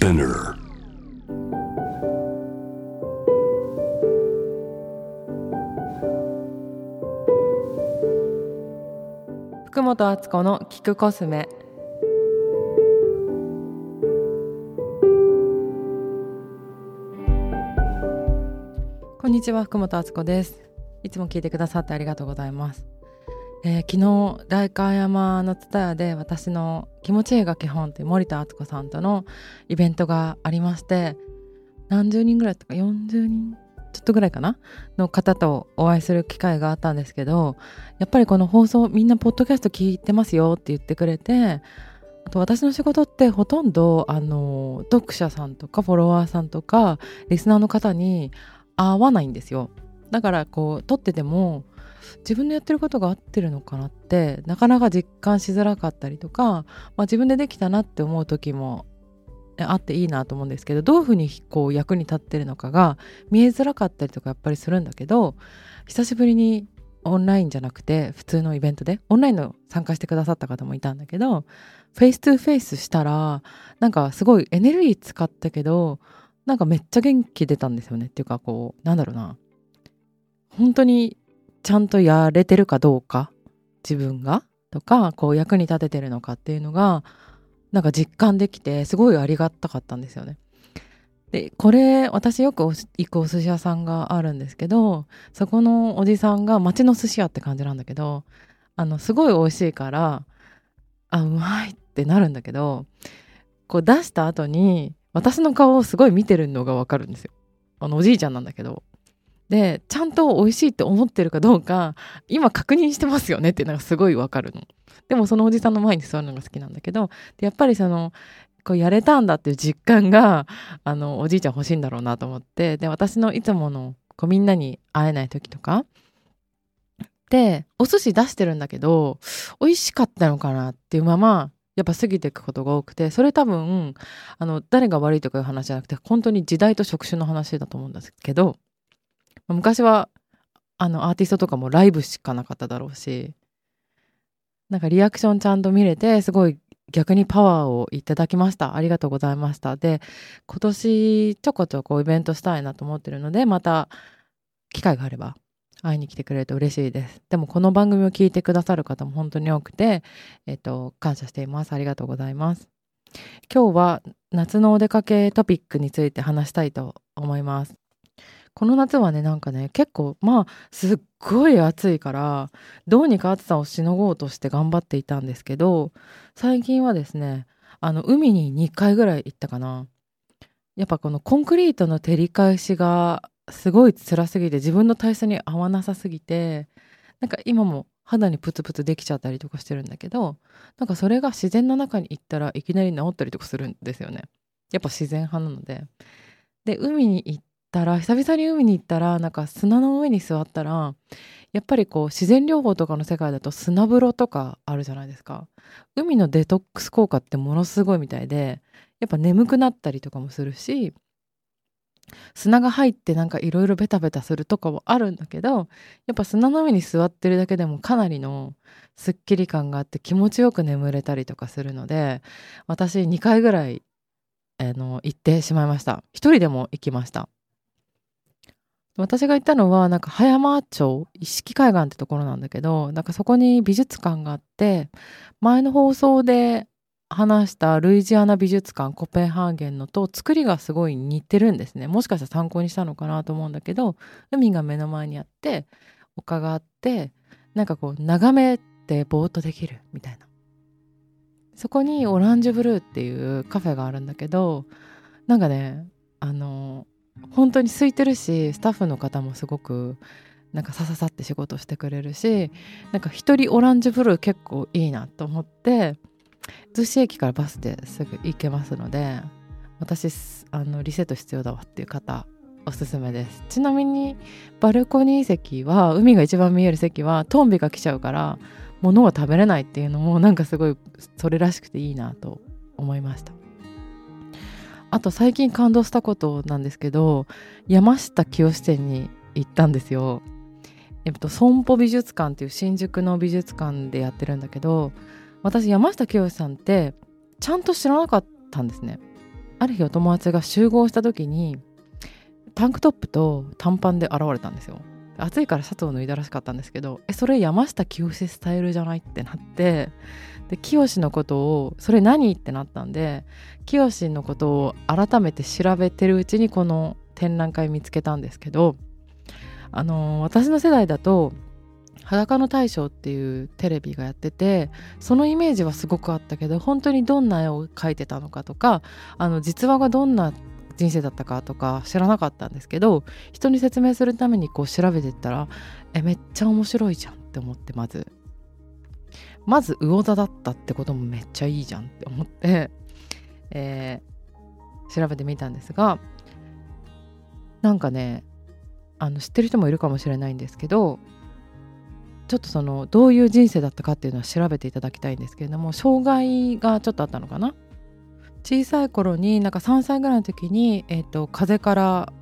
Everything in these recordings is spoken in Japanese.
Spinner. 福本敦子の聞くコスメこんにちは福本敦子ですいつも聞いてくださってありがとうございます、えー昨日代官山の蔦屋で私の気持ちいいが基本という森田敦子さんとのイベントがありまして何十人ぐらいとか40人ちょっとぐらいかなの方とお会いする機会があったんですけどやっぱりこの放送みんなポッドキャスト聞いてますよって言ってくれてあと私の仕事ってほとんどあの読者さんとかフォロワーさんとかリスナーの方に合わないんですよ。だからこう撮ってても自分のやってることが合ってるのかなってなかなか実感しづらかったりとか、まあ、自分でできたなって思う時もあっていいなと思うんですけどどういうふうにこう役に立ってるのかが見えづらかったりとかやっぱりするんだけど久しぶりにオンラインじゃなくて普通のイベントでオンラインの参加してくださった方もいたんだけど face to face したらなんかすごいエネルギー使ったけどなんかめっちゃ元気出たんですよね。っていうかこうなんだろうな。本当にちゃんとやれてるかどうか？自分が？とかこう役に立ててるのかっていうのがなんか実感できてすごいありがたかったんですよね。でこれ私よく行くお寿司屋さんがあるんですけどそこのおじさんが町の寿司屋って感じなんだけどあのすごい美味しいからあうまいってなるんだけどこう出した後に私の顔をすごい見てるのがわかるんですよ。あのおじいちゃんなんだけど。でちゃんと美味しいって思ってるかどうか今確認してますよねっていうのがすごいわかるの。でもそのおじさんの前に座るのが好きなんだけどやっぱりそのこうやれたんだっていう実感があのおじいちゃん欲しいんだろうなと思ってで私のいつものこうみんなに会えない時とかでお寿司出してるんだけど美味しかったのかなっていうままやっぱ過ぎていくことが多くてそれ多分あの誰が悪いとかいう話じゃなくて本当に時代と職種の話だと思うんですけど昔はあのアーティストとかもライブしかなかっただろうしなんかリアクションちゃんと見れてすごい逆にパワーをいただきました。ありがとうございました。で今年ちょこちょこイベントしたいなと思ってるのでまた機会があれば会いに来てくれると嬉しいです。でもこの番組を聞いてくださる方も本当に多くてえっと感謝しています。ありがとうございます。今日は夏のお出かけトピックについて話したいと思います。この夏はねなんかね結構まあすっごい暑いからどうにか暑さをしのごうとして頑張っていたんですけど最近はですねあの海に2回ぐらい行ったかな。やっぱこのコンクリートの照り返しがすごい辛すぎて自分の体質に合わなさすぎてなんか今も肌にプツプツできちゃったりとかしてるんだけどなんかそれが自然の中に行ったらいきなり治ったりとかするんですよね。やっぱ自然派なので。で海に行ったら久々に海に行ったらなんか砂の上に座ったらやっぱりこう自然療法とかの世界だと砂風呂とかあるじゃないですか。海のデトックス効果ってものすごいみたいでやっぱ眠くなったりとかもするし砂が入ってなんかいろいろベタベタするとかはあるんだけどやっぱ砂の上に座ってるだけでもかなりのすっきり感があって気持ちよく眠れたりとかするので私2回ぐらいあの行ってしまいました。一人でも行きました。私が行ったのはなんか葉山町一色海岸ってところなんだけどなんかそこに美術館があって前の放送で話したルイジアナ美術館コペンハーゲンのと作りがすごい似てるんですね。もしかしたら参考にしたのかなと思うんだけど海が目の前にあって丘があってなんかこう眺めてぼーっとできるみたいな。そこにオランジュブルーっていうカフェがあるんだけどなんかねあの本当に空いてるしスタッフの方もすごくなんかさささって仕事してくれるしなんか一人オランジュブルー結構いいなと思って逗子駅からバスですぐ行けますので私あのリセット必要だわっていう方おすすめです。ちなみにバルコニー席は海が一番見える席はトンビが来ちゃうから物が食べれないっていうのもなんかすごいそれらしくていいなと思いました。あと最近感動したことなんですけど山下清店に行ったんですよ。えっと損保美術館っていう新宿の美術館でやってるんだけど私山下清さんってちゃんと知らなかったんですね。ある日お友達が集合した時にタンクトップと短パンで現れたんですよ。暑いからシャツを脱いだらしかったんですけどえそれ山下清スタイルじゃないってなってで清のことをそれ何ってなったんで清のことを改めて調べてるうちにこの展覧会見つけたんですけどあの、私の世代だと裸の大将っていうテレビがやっててそのイメージはすごくあったけど本当にどんな絵を描いてたのかとかあの実話がどんな人生だったかとか知らなかったんですけど人に説明するためにこう調べてったらえめっちゃ面白いじゃんって思ってまず。まず魚座だったってこともめっちゃいいじゃんって思って、えー、調べてみたんですがなんかねあの知ってる人もいるかもしれないんですけどちょっとそのどういう人生だったかっていうのは調べていただきたいんですけれども障害がちょっとあったのかな小さい頃になんか3歳ぐらいの時に、えーと、風邪から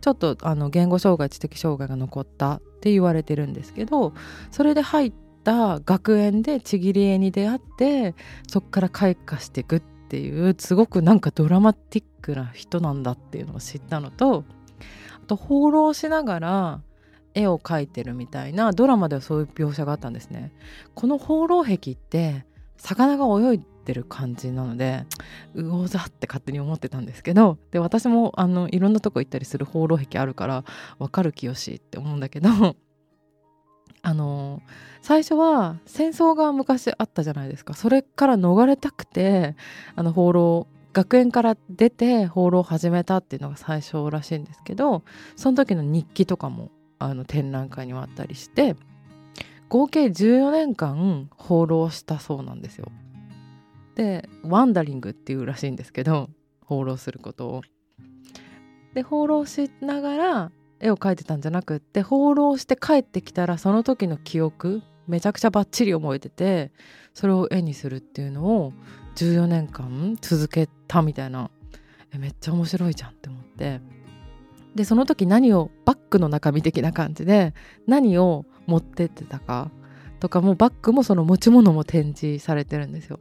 ちょっとあの言語障害知的障害が残ったって言われてるんですけどそれで入った学園でちぎり絵に出会ってそこから開花していくっていうすごくなんかドラマティックな人なんだっていうのを知ったのとあと放浪しながら絵を描いてるみたいなドラマではそういう描写があったんですね。この放浪壁って魚が泳いってる感じなので魚座って勝手に思ってたんですけどで私もあのいろんなとこ行ったりする放浪壁あるから分かる清って思うんだけど あの最初は戦争が昔あったじゃないですかそれから逃れたくてあの放浪学園から出て放浪を始めたっていうのが最初らしいんですけどその時の日記とかもあの展覧会にはあったりして合計14年間放浪したそうなんですよ。でワンダリングっていうらしいんですけど 放浪することを。で放浪しながら絵を描いてたんじゃなくって放浪して帰ってきたらその時の記憶めちゃくちゃバッチリ覚えててそれを絵にするっていうのを14年間続けたみたいな。えめっちゃ面白いじゃんって思って。でその時何をバッグの中身的な感じで何を持ってってたかとかもバッグもその持ち物も展示されてるんですよ。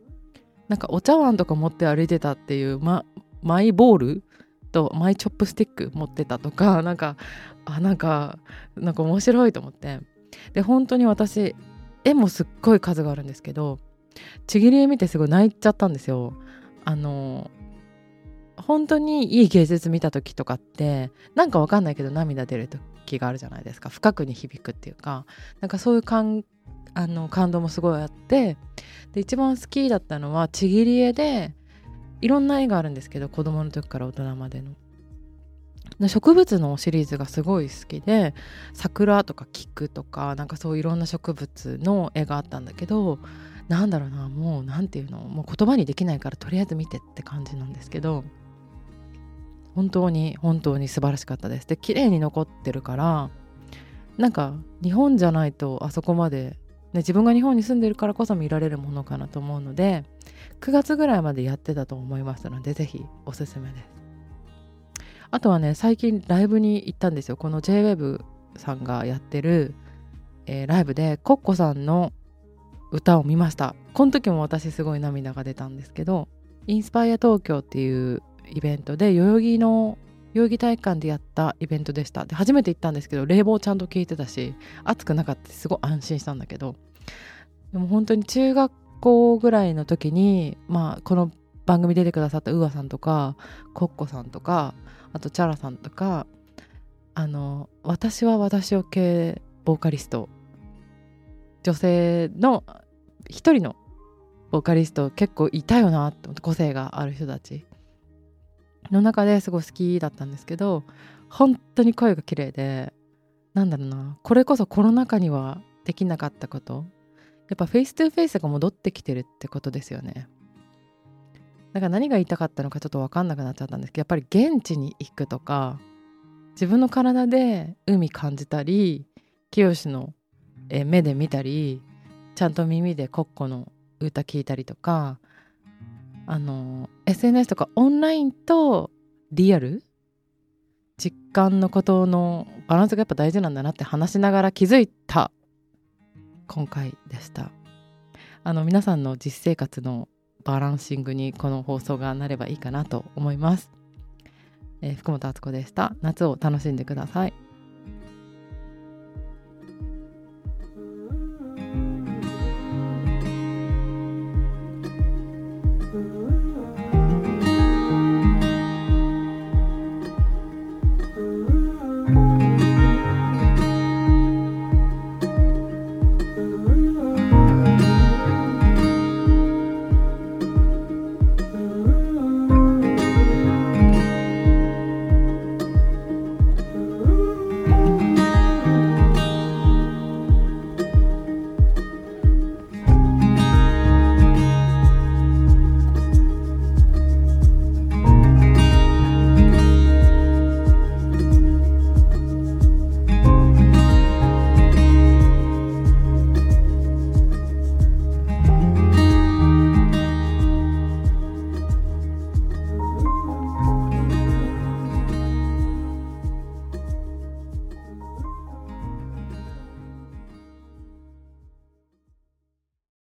なんかお茶碗とか持って歩いてたっていう、ま、マイボールとマイチョップスティック持ってたとか なんかあなんかなんか面白いと思って。で本当に私絵もすっごい数があるんですけどちぎり絵見てすごい泣いちゃったんですよ。あの本当にいい芸術見た時とかってなんかわかんないけど涙出る時があるじゃないですか。深くに響くっていうか。なんかそういう感あの感動もすごいあってで一番好きだったのはちぎり絵でいろんな絵があるんですけど子供の時から大人までの。植物のシリーズがすごい好きで桜とか菊とかなんかそういろんな植物の絵があったんだけどなんだろうなもう何て言うのもう言葉にできないからとりあえず見てって感じなんですけど本当に本当に素晴らしかったですで綺麗に残ってるからなんか日本じゃないとあそこまで、自分が日本に住んでるからこそ見られるものかなと思うので9月ぐらいまでやってたと思いますのでぜひおすすめです。あとはね最近ライブに行ったんですよ。この JWEB さんがやってる、えー、ライブでコッコさんの歌を見ました。この時も私すごい涙が出たんですけどインスパイア東京っていうイベントで代々木の代々木体育館でやったイベントでした。で初めて行ったんですけど冷房ちゃんと効いてたし暑くなかったす。ごい安心したんだけど。でも本当に中学校ぐらいの時にまあこの番組出てくださったウアさんとかコッコさんとかあとチャラさんとかあの私は私を系ボーカリスト。女性の一人のボーカリスト結構いたよなって個性がある人たち。の中ですごい好きだったんですけど本当に声が綺麗でなんだろうなこれこそコロナ禍にはできなかったこと。やっぱフェイス2フェイスが戻ってきてるってことですよね。だから何が言いたかったのかちょっと分かんなくなっちゃったんですけどやっぱり現地に行くとか自分の体で海感じたり清の目で見たりちゃんと耳でコッコの歌聞いたりとかあの SNS とかオンラインとリアル？実感のことのバランスがやっぱ大事なんだなって話しながら気づいた今回でした。あの皆さんの実生活のバランシングにこの放送がなればいいかなと思います、えー、福本敦子でした。夏を楽しんでください。